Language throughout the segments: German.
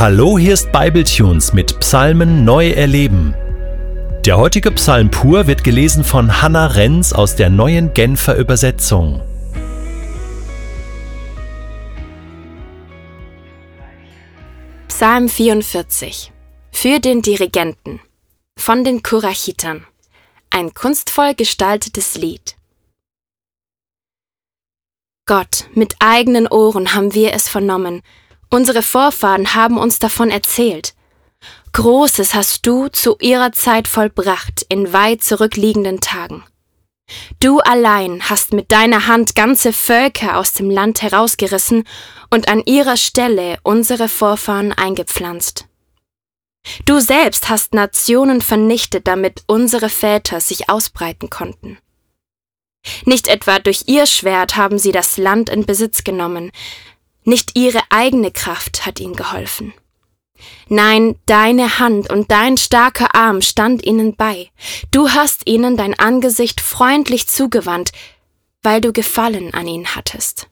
Hallo, hier ist Bibletunes mit Psalmen neu erleben. Der heutige Psalm pur wird gelesen von Hannah Renz aus der neuen Genfer Übersetzung. Psalm 44 Für den Dirigenten von den Kurachitern Ein kunstvoll gestaltetes Lied Gott, mit eigenen Ohren haben wir es vernommen, Unsere Vorfahren haben uns davon erzählt. Großes hast du zu ihrer Zeit vollbracht in weit zurückliegenden Tagen. Du allein hast mit deiner Hand ganze Völker aus dem Land herausgerissen und an ihrer Stelle unsere Vorfahren eingepflanzt. Du selbst hast Nationen vernichtet, damit unsere Väter sich ausbreiten konnten. Nicht etwa durch ihr Schwert haben sie das Land in Besitz genommen, nicht ihre eigene Kraft hat ihnen geholfen. Nein, deine Hand und dein starker Arm stand ihnen bei. Du hast ihnen dein Angesicht freundlich zugewandt, weil du Gefallen an ihnen hattest.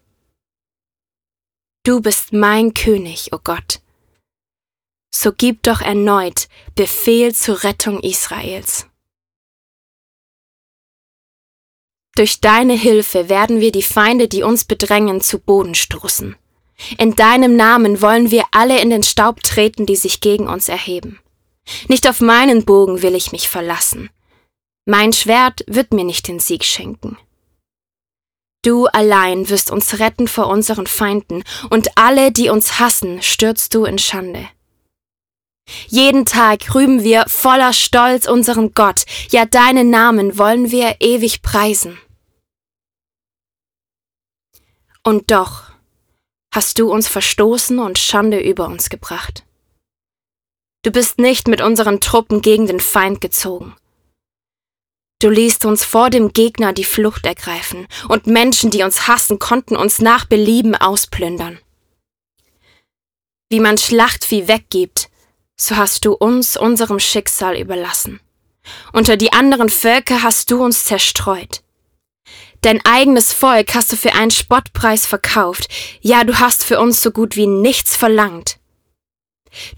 Du bist mein König, o oh Gott. So gib doch erneut Befehl zur Rettung Israels. Durch deine Hilfe werden wir die Feinde, die uns bedrängen, zu Boden stoßen. In deinem Namen wollen wir alle in den Staub treten, die sich gegen uns erheben. Nicht auf meinen Bogen will ich mich verlassen. Mein Schwert wird mir nicht den Sieg schenken. Du allein wirst uns retten vor unseren Feinden, und alle, die uns hassen, stürzt du in Schande. Jeden Tag rühmen wir voller Stolz unseren Gott, ja deinen Namen wollen wir ewig preisen. Und doch, hast du uns verstoßen und Schande über uns gebracht. Du bist nicht mit unseren Truppen gegen den Feind gezogen. Du ließt uns vor dem Gegner die Flucht ergreifen, und Menschen, die uns hassen, konnten uns nach Belieben ausplündern. Wie man Schlachtvieh weggibt, so hast du uns unserem Schicksal überlassen. Unter die anderen Völker hast du uns zerstreut. Dein eigenes Volk hast du für einen Spottpreis verkauft. Ja, du hast für uns so gut wie nichts verlangt.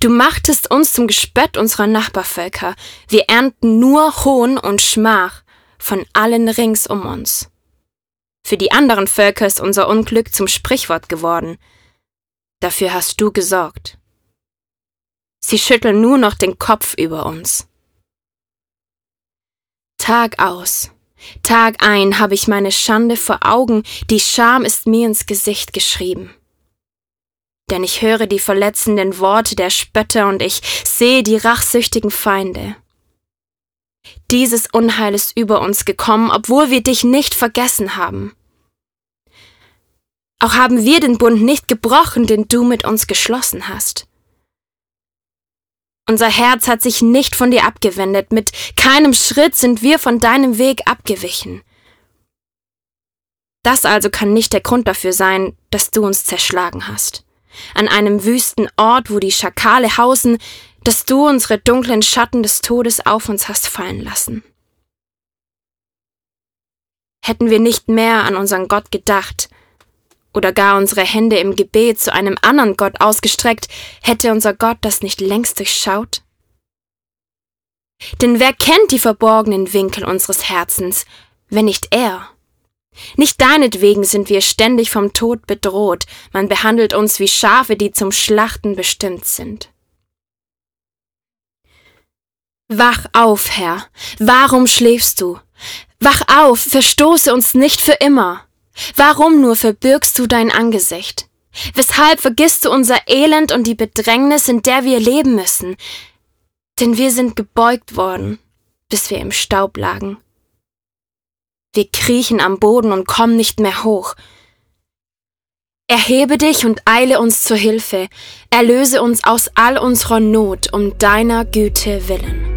Du machtest uns zum Gespött unserer Nachbarvölker. Wir ernten nur Hohn und Schmach von allen rings um uns. Für die anderen Völker ist unser Unglück zum Sprichwort geworden. Dafür hast du gesorgt. Sie schütteln nur noch den Kopf über uns. Tag aus, Tag ein habe ich meine Schande vor Augen, die Scham ist mir ins Gesicht geschrieben. Denn ich höre die verletzenden Worte der Spötter und ich sehe die rachsüchtigen Feinde. Dieses Unheil ist über uns gekommen, obwohl wir dich nicht vergessen haben. Auch haben wir den Bund nicht gebrochen, den du mit uns geschlossen hast. Unser Herz hat sich nicht von dir abgewendet, mit keinem Schritt sind wir von deinem Weg abgewichen. Das also kann nicht der Grund dafür sein, dass du uns zerschlagen hast. An einem wüsten Ort, wo die Schakale hausen, dass du unsere dunklen Schatten des Todes auf uns hast fallen lassen. Hätten wir nicht mehr an unseren Gott gedacht, oder gar unsere Hände im Gebet zu einem anderen Gott ausgestreckt, hätte unser Gott das nicht längst durchschaut? Denn wer kennt die verborgenen Winkel unseres Herzens, wenn nicht er? Nicht deinetwegen sind wir ständig vom Tod bedroht, man behandelt uns wie Schafe, die zum Schlachten bestimmt sind. Wach auf, Herr, warum schläfst du? Wach auf, verstoße uns nicht für immer. Warum nur verbirgst du dein Angesicht? Weshalb vergisst du unser Elend und die Bedrängnis, in der wir leben müssen? Denn wir sind gebeugt worden, bis wir im Staub lagen. Wir kriechen am Boden und kommen nicht mehr hoch. Erhebe dich und eile uns zur Hilfe, erlöse uns aus all unserer Not um deiner Güte willen.